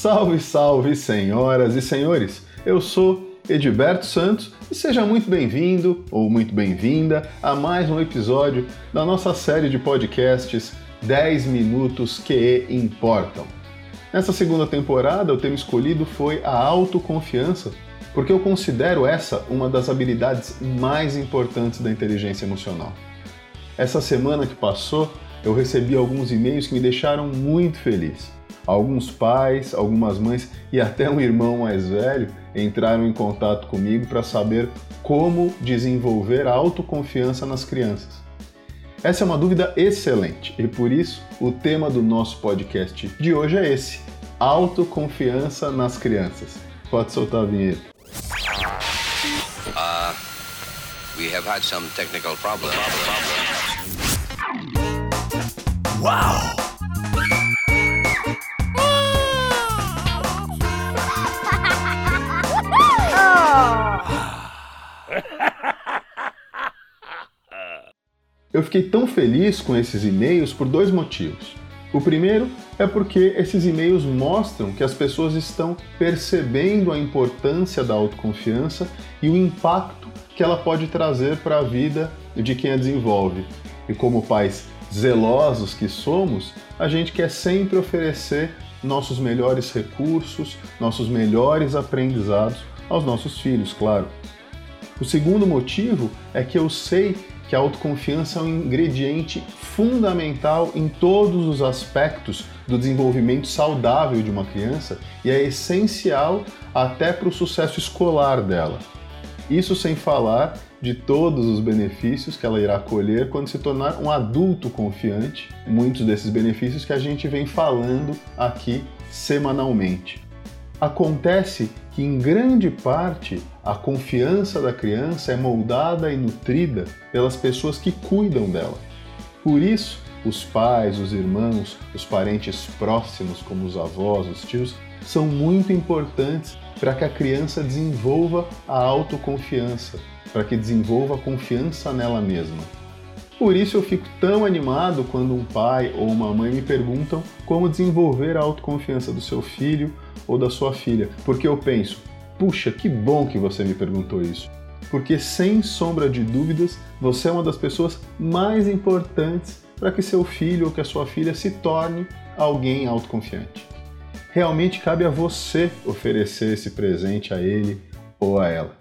Salve, salve, senhoras e senhores! Eu sou Edilberto Santos e seja muito bem-vindo ou muito bem-vinda a mais um episódio da nossa série de podcasts 10 Minutos que Importam. Nessa segunda temporada, o tema escolhido foi a autoconfiança, porque eu considero essa uma das habilidades mais importantes da inteligência emocional. Essa semana que passou, eu recebi alguns e-mails que me deixaram muito feliz. Alguns pais, algumas mães e até um irmão mais velho entraram em contato comigo para saber como desenvolver a autoconfiança nas crianças. Essa é uma dúvida excelente e por isso o tema do nosso podcast de hoje é esse: autoconfiança nas crianças. Pode soltar a vinheta. Uh, we have had some technical problems. Wow! Fiquei tão feliz com esses e-mails por dois motivos. O primeiro é porque esses e-mails mostram que as pessoas estão percebendo a importância da autoconfiança e o impacto que ela pode trazer para a vida de quem a desenvolve. E como pais zelosos que somos, a gente quer sempre oferecer nossos melhores recursos, nossos melhores aprendizados aos nossos filhos, claro. O segundo motivo é que eu sei que a autoconfiança é um ingrediente fundamental em todos os aspectos do desenvolvimento saudável de uma criança e é essencial até para o sucesso escolar dela. Isso sem falar de todos os benefícios que ela irá colher quando se tornar um adulto confiante, muitos desses benefícios que a gente vem falando aqui semanalmente. Acontece que, em grande parte, a confiança da criança é moldada e nutrida pelas pessoas que cuidam dela. Por isso, os pais, os irmãos, os parentes próximos, como os avós, os tios, são muito importantes para que a criança desenvolva a autoconfiança, para que desenvolva a confiança nela mesma. Por isso eu fico tão animado quando um pai ou uma mãe me perguntam como desenvolver a autoconfiança do seu filho ou da sua filha, porque eu penso, puxa, que bom que você me perguntou isso. Porque sem sombra de dúvidas, você é uma das pessoas mais importantes para que seu filho ou que a sua filha se torne alguém autoconfiante. Realmente cabe a você oferecer esse presente a ele ou a ela.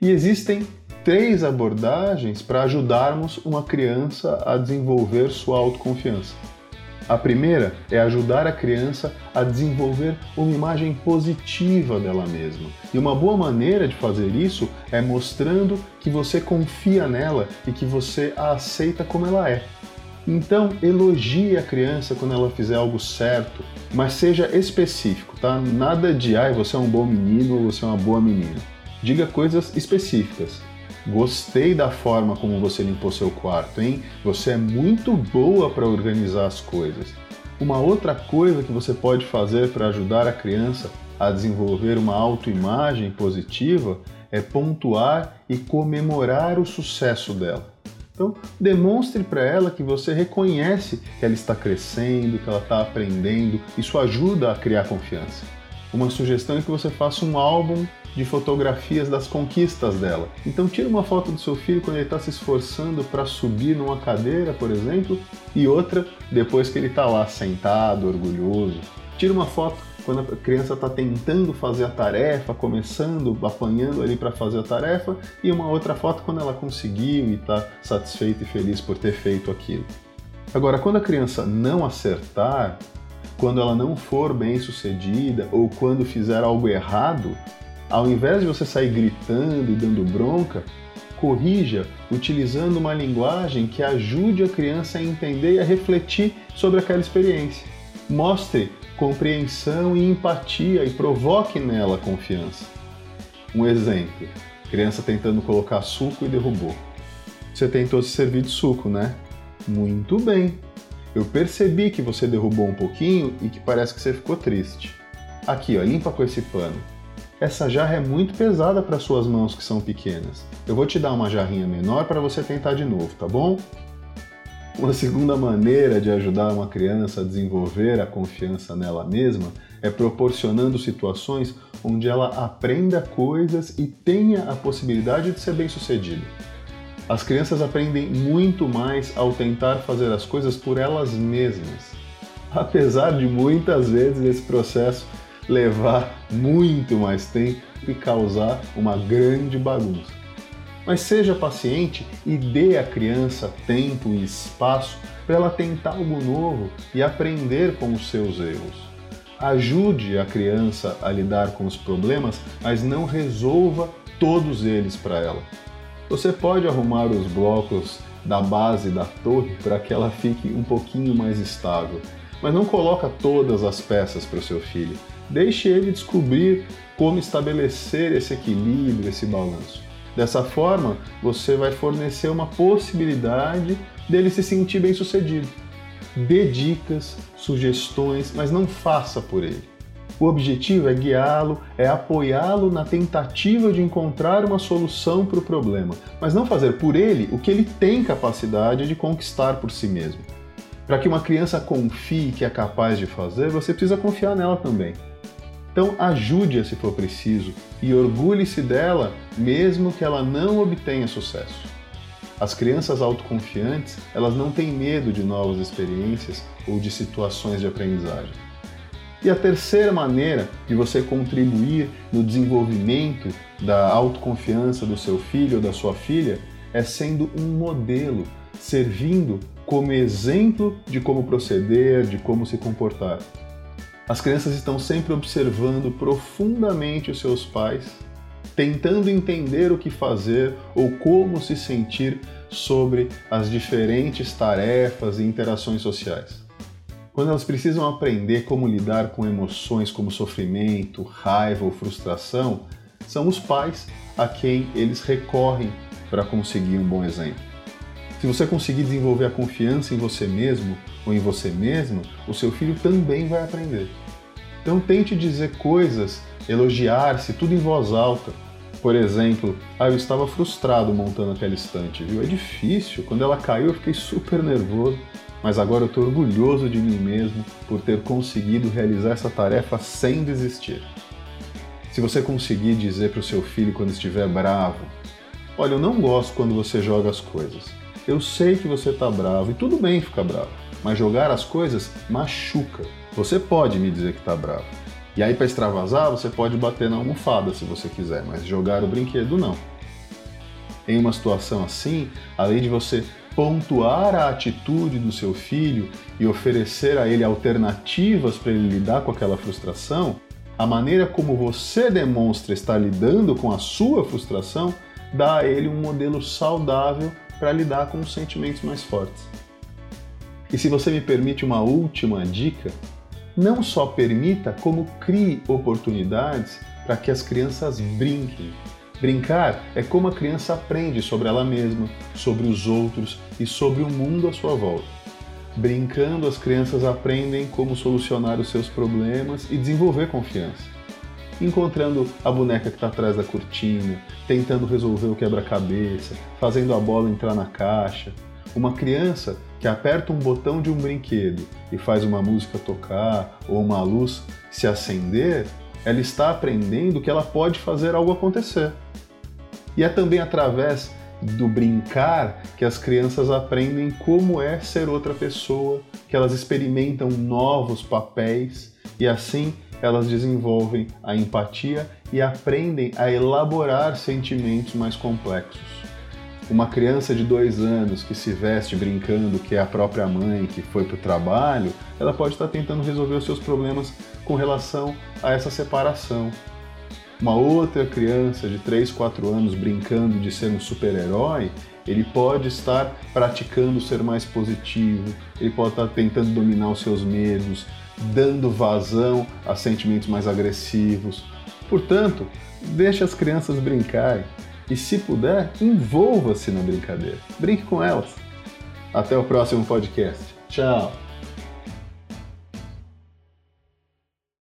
E existem três abordagens para ajudarmos uma criança a desenvolver sua autoconfiança. A primeira é ajudar a criança a desenvolver uma imagem positiva dela mesma. E uma boa maneira de fazer isso é mostrando que você confia nela e que você a aceita como ela é. Então, elogie a criança quando ela fizer algo certo, mas seja específico, tá? Nada de, ai, você é um bom menino ou você é uma boa menina. Diga coisas específicas. Gostei da forma como você limpou seu quarto, hein? Você é muito boa para organizar as coisas. Uma outra coisa que você pode fazer para ajudar a criança a desenvolver uma autoimagem positiva é pontuar e comemorar o sucesso dela. Então, demonstre para ela que você reconhece que ela está crescendo, que ela está aprendendo. Isso ajuda a criar confiança. Uma sugestão é que você faça um álbum de fotografias das conquistas dela. Então tira uma foto do seu filho quando ele está se esforçando para subir numa cadeira, por exemplo, e outra depois que ele está lá sentado, orgulhoso. Tira uma foto quando a criança está tentando fazer a tarefa, começando, apanhando ali para fazer a tarefa, e uma outra foto quando ela conseguiu e está satisfeita e feliz por ter feito aquilo. Agora, quando a criança não acertar, quando ela não for bem sucedida ou quando fizer algo errado, ao invés de você sair gritando e dando bronca, corrija utilizando uma linguagem que ajude a criança a entender e a refletir sobre aquela experiência. Mostre compreensão e empatia e provoque nela confiança. Um exemplo: criança tentando colocar suco e derrubou. Você tentou se servir de suco, né? Muito bem. Eu percebi que você derrubou um pouquinho e que parece que você ficou triste. Aqui, ó, limpa com esse pano essa jarra é muito pesada para suas mãos que são pequenas. Eu vou te dar uma jarrinha menor para você tentar de novo, tá bom? Uma segunda maneira de ajudar uma criança a desenvolver a confiança nela mesma é proporcionando situações onde ela aprenda coisas e tenha a possibilidade de ser bem-sucedida. As crianças aprendem muito mais ao tentar fazer as coisas por elas mesmas, apesar de muitas vezes esse processo levar muito mais tempo e causar uma grande bagunça. Mas seja paciente e dê à criança tempo e espaço para ela tentar algo novo e aprender com os seus erros. Ajude a criança a lidar com os problemas, mas não resolva todos eles para ela. Você pode arrumar os blocos da base da torre para que ela fique um pouquinho mais estável, mas não coloca todas as peças para o seu filho. Deixe ele descobrir como estabelecer esse equilíbrio, esse balanço. Dessa forma, você vai fornecer uma possibilidade dele se sentir bem-sucedido. Dê dicas, sugestões, mas não faça por ele. O objetivo é guiá-lo, é apoiá-lo na tentativa de encontrar uma solução para o problema, mas não fazer por ele o que ele tem capacidade de conquistar por si mesmo. Para que uma criança confie que é capaz de fazer, você precisa confiar nela também. Então ajude-a se for preciso e orgulhe-se dela, mesmo que ela não obtenha sucesso. As crianças autoconfiantes, elas não têm medo de novas experiências ou de situações de aprendizagem. E a terceira maneira de você contribuir no desenvolvimento da autoconfiança do seu filho ou da sua filha é sendo um modelo, servindo como exemplo de como proceder, de como se comportar. As crianças estão sempre observando profundamente os seus pais, tentando entender o que fazer ou como se sentir sobre as diferentes tarefas e interações sociais. Quando elas precisam aprender como lidar com emoções como sofrimento, raiva ou frustração, são os pais a quem eles recorrem para conseguir um bom exemplo. Se você conseguir desenvolver a confiança em você mesmo, ou em você mesma, o seu filho também vai aprender. Então tente dizer coisas, elogiar-se, tudo em voz alta. Por exemplo, ah, eu estava frustrado montando aquela estante, viu? É difícil. Quando ela caiu, eu fiquei super nervoso. Mas agora eu estou orgulhoso de mim mesmo por ter conseguido realizar essa tarefa sem desistir. Se você conseguir dizer para o seu filho quando estiver bravo: Olha, eu não gosto quando você joga as coisas. Eu sei que você está bravo e tudo bem ficar bravo mas jogar as coisas machuca. Você pode me dizer que está bravo. E aí, para extravasar, você pode bater na almofada se você quiser, mas jogar o brinquedo não. Em uma situação assim, além de você pontuar a atitude do seu filho e oferecer a ele alternativas para ele lidar com aquela frustração, a maneira como você demonstra estar lidando com a sua frustração dá a ele um modelo saudável para lidar com os sentimentos mais fortes. E se você me permite uma última dica, não só permita, como crie oportunidades para que as crianças brinquem. Brincar é como a criança aprende sobre ela mesma, sobre os outros e sobre o mundo à sua volta. Brincando, as crianças aprendem como solucionar os seus problemas e desenvolver confiança. Encontrando a boneca que está atrás da cortina, tentando resolver o quebra-cabeça, fazendo a bola entrar na caixa, uma criança que aperta um botão de um brinquedo e faz uma música tocar ou uma luz se acender, ela está aprendendo que ela pode fazer algo acontecer. E é também através do brincar que as crianças aprendem como é ser outra pessoa, que elas experimentam novos papéis e assim elas desenvolvem a empatia e aprendem a elaborar sentimentos mais complexos. Uma criança de dois anos que se veste brincando que é a própria mãe que foi para o trabalho, ela pode estar tentando resolver os seus problemas com relação a essa separação. Uma outra criança de 3, 4 anos brincando de ser um super-herói, ele pode estar praticando ser mais positivo, ele pode estar tentando dominar os seus medos, dando vazão a sentimentos mais agressivos. Portanto, deixe as crianças brincarem. E se puder, envolva-se na brincadeira. Brinque com elas. Até o próximo podcast. Tchau!